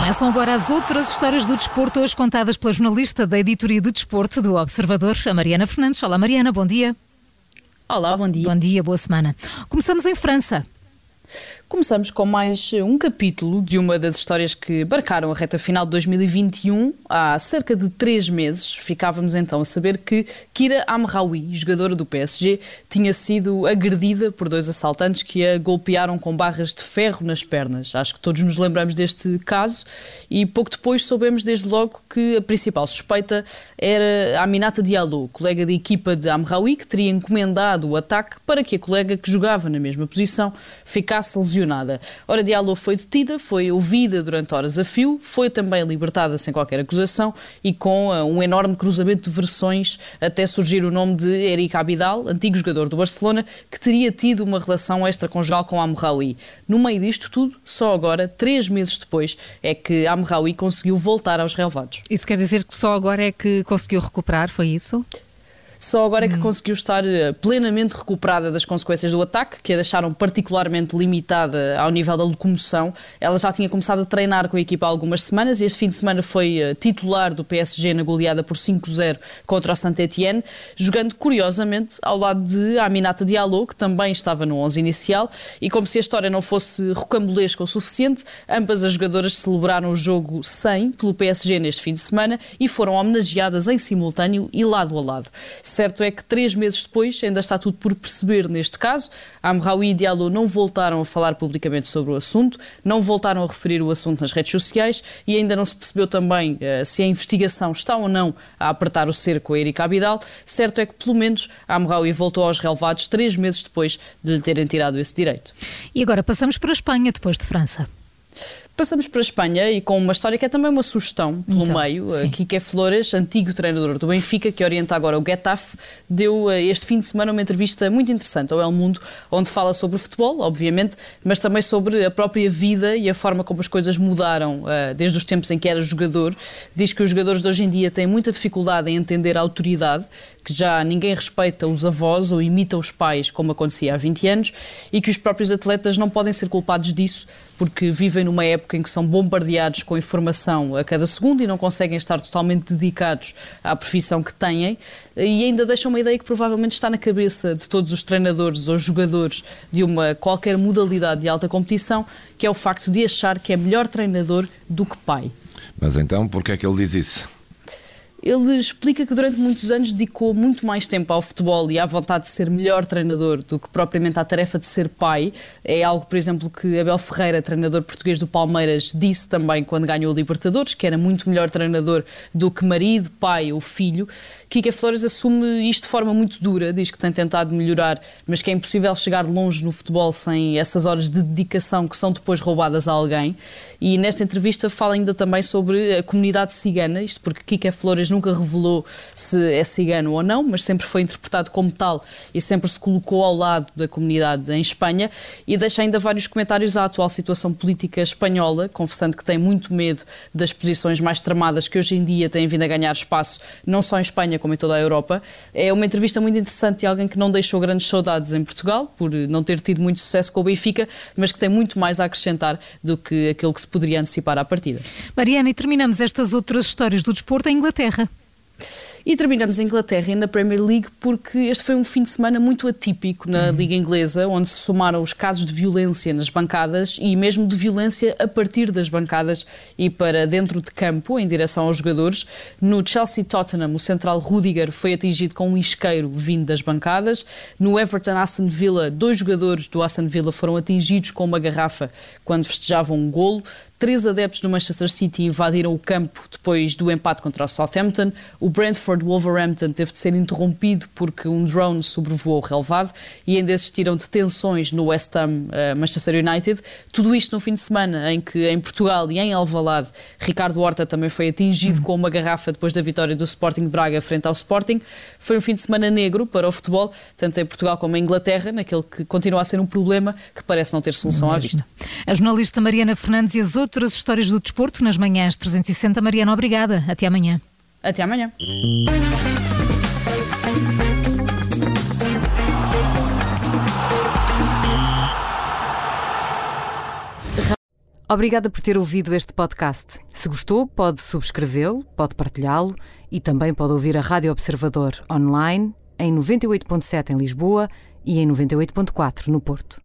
Começam agora as outras histórias do desporto, hoje contadas pela jornalista da editoria do desporto do Observador, a Mariana Fernandes. Olá, Mariana, bom dia. Olá, bom dia. Bom dia, boa semana. Começamos em França. Começamos com mais um capítulo de uma das histórias que marcaram a reta final de 2021. Há cerca de três meses ficávamos então a saber que Kira Amraoui, jogadora do PSG, tinha sido agredida por dois assaltantes que a golpearam com barras de ferro nas pernas. Acho que todos nos lembramos deste caso e pouco depois soubemos desde logo que a principal suspeita era a Aminata Diallo, colega de equipa de Amraoui, que teria encomendado o ataque para que a colega que jogava na mesma posição ficasse lesionada lesionada. Ora, Diallo foi detida, foi ouvida durante horas a fio, foi também libertada sem qualquer acusação e com uh, um enorme cruzamento de versões até surgir o nome de Eric Abidal, antigo jogador do Barcelona, que teria tido uma relação extraconjugal com Amraoui. No meio disto tudo, só agora, três meses depois, é que Amraoui conseguiu voltar aos relevados. Isso quer dizer que só agora é que conseguiu recuperar, foi isso? Só agora é que hum. conseguiu estar eh, plenamente recuperada das consequências do ataque, que a deixaram particularmente limitada ao nível da locomoção. Ela já tinha começado a treinar com a equipa há algumas semanas e este fim de semana foi eh, titular do PSG na goleada por 5-0 contra o Saint-Etienne, jogando curiosamente ao lado de Aminata Diallo, que também estava no 11 inicial, e como se a história não fosse rocambolesca o suficiente, ambas as jogadoras celebraram o jogo 100 pelo PSG neste fim de semana e foram homenageadas em simultâneo e lado a lado. Certo é que três meses depois ainda está tudo por perceber neste caso. Amraoui e Diallo não voltaram a falar publicamente sobre o assunto, não voltaram a referir o assunto nas redes sociais e ainda não se percebeu também uh, se a investigação está ou não a apertar o cerco a Erika Abidal. Certo é que, pelo menos, Amraoui voltou aos relevados três meses depois de lhe terem tirado esse direito. E agora passamos para a Espanha, depois de França. Passamos para a Espanha e com uma história que é também uma sugestão pelo então, meio. Sim. Kike Flores, antigo treinador do Benfica, que orienta agora o Getafe, deu eh, este fim de semana uma entrevista muito interessante ao El Mundo, onde fala sobre futebol, obviamente, mas também sobre a própria vida e a forma como as coisas mudaram eh, desde os tempos em que era jogador. Diz que os jogadores de hoje em dia têm muita dificuldade em entender a autoridade, que já ninguém respeita os avós ou imita os pais, como acontecia há 20 anos, e que os próprios atletas não podem ser culpados disso, porque vivem numa época em que são bombardeados com informação a cada segundo e não conseguem estar totalmente dedicados à profissão que têm, e ainda deixam uma ideia que provavelmente está na cabeça de todos os treinadores ou jogadores de uma qualquer modalidade de alta competição, que é o facto de achar que é melhor treinador do que pai. Mas então, por que é que ele diz isso? Ele explica que durante muitos anos dedicou muito mais tempo ao futebol e à vontade de ser melhor treinador do que propriamente à tarefa de ser pai. É algo, por exemplo, que Abel Ferreira, treinador português do Palmeiras, disse também quando ganhou o Libertadores, que era muito melhor treinador do que marido, pai ou filho. Kika Flores assume isto de forma muito dura, diz que tem tentado melhorar, mas que é impossível chegar longe no futebol sem essas horas de dedicação que são depois roubadas a alguém. E nesta entrevista fala ainda também sobre a comunidade cigana, isto porque Kika Flores nunca revelou se é cigano ou não, mas sempre foi interpretado como tal e sempre se colocou ao lado da comunidade em Espanha e deixa ainda vários comentários à atual situação política espanhola, confessando que tem muito medo das posições mais tramadas que hoje em dia têm vindo a ganhar espaço, não só em Espanha como em toda a Europa. É uma entrevista muito interessante de alguém que não deixou grandes saudades em Portugal, por não ter tido muito sucesso com o Benfica, mas que tem muito mais a acrescentar do que aquilo que se poderia antecipar à partida. Mariana, e terminamos estas outras histórias do desporto em Inglaterra. E terminamos em Inglaterra e na Premier League porque este foi um fim de semana muito atípico na uhum. Liga Inglesa, onde se somaram os casos de violência nas bancadas e mesmo de violência a partir das bancadas e para dentro de campo, em direção aos jogadores. No Chelsea-Tottenham, o central Rudiger foi atingido com um isqueiro vindo das bancadas. No Everton-Aston Villa, dois jogadores do Aston Villa foram atingidos com uma garrafa quando festejavam um golo. Três adeptos do Manchester City invadiram o campo depois do empate contra o Southampton. O Brentford Wolverhampton teve de ser interrompido porque um drone sobrevoou o relevado e ainda existiram detenções no West Ham uh, Manchester United. Tudo isto no fim de semana em que em Portugal e em Alvalade Ricardo Horta também foi atingido com uma garrafa depois da vitória do Sporting Braga frente ao Sporting. Foi um fim de semana negro para o futebol, tanto em Portugal como em Inglaterra, naquele que continua a ser um problema que parece não ter solução à vista. A jornalista Mariana Fernandes e as outras outras histórias do desporto nas manhãs 360. Mariana, obrigada. Até amanhã. Até amanhã. Obrigada por ter ouvido este podcast. Se gostou, pode subscrevê-lo, pode partilhá-lo e também pode ouvir a Rádio Observador online em 98.7 em Lisboa e em 98.4 no Porto.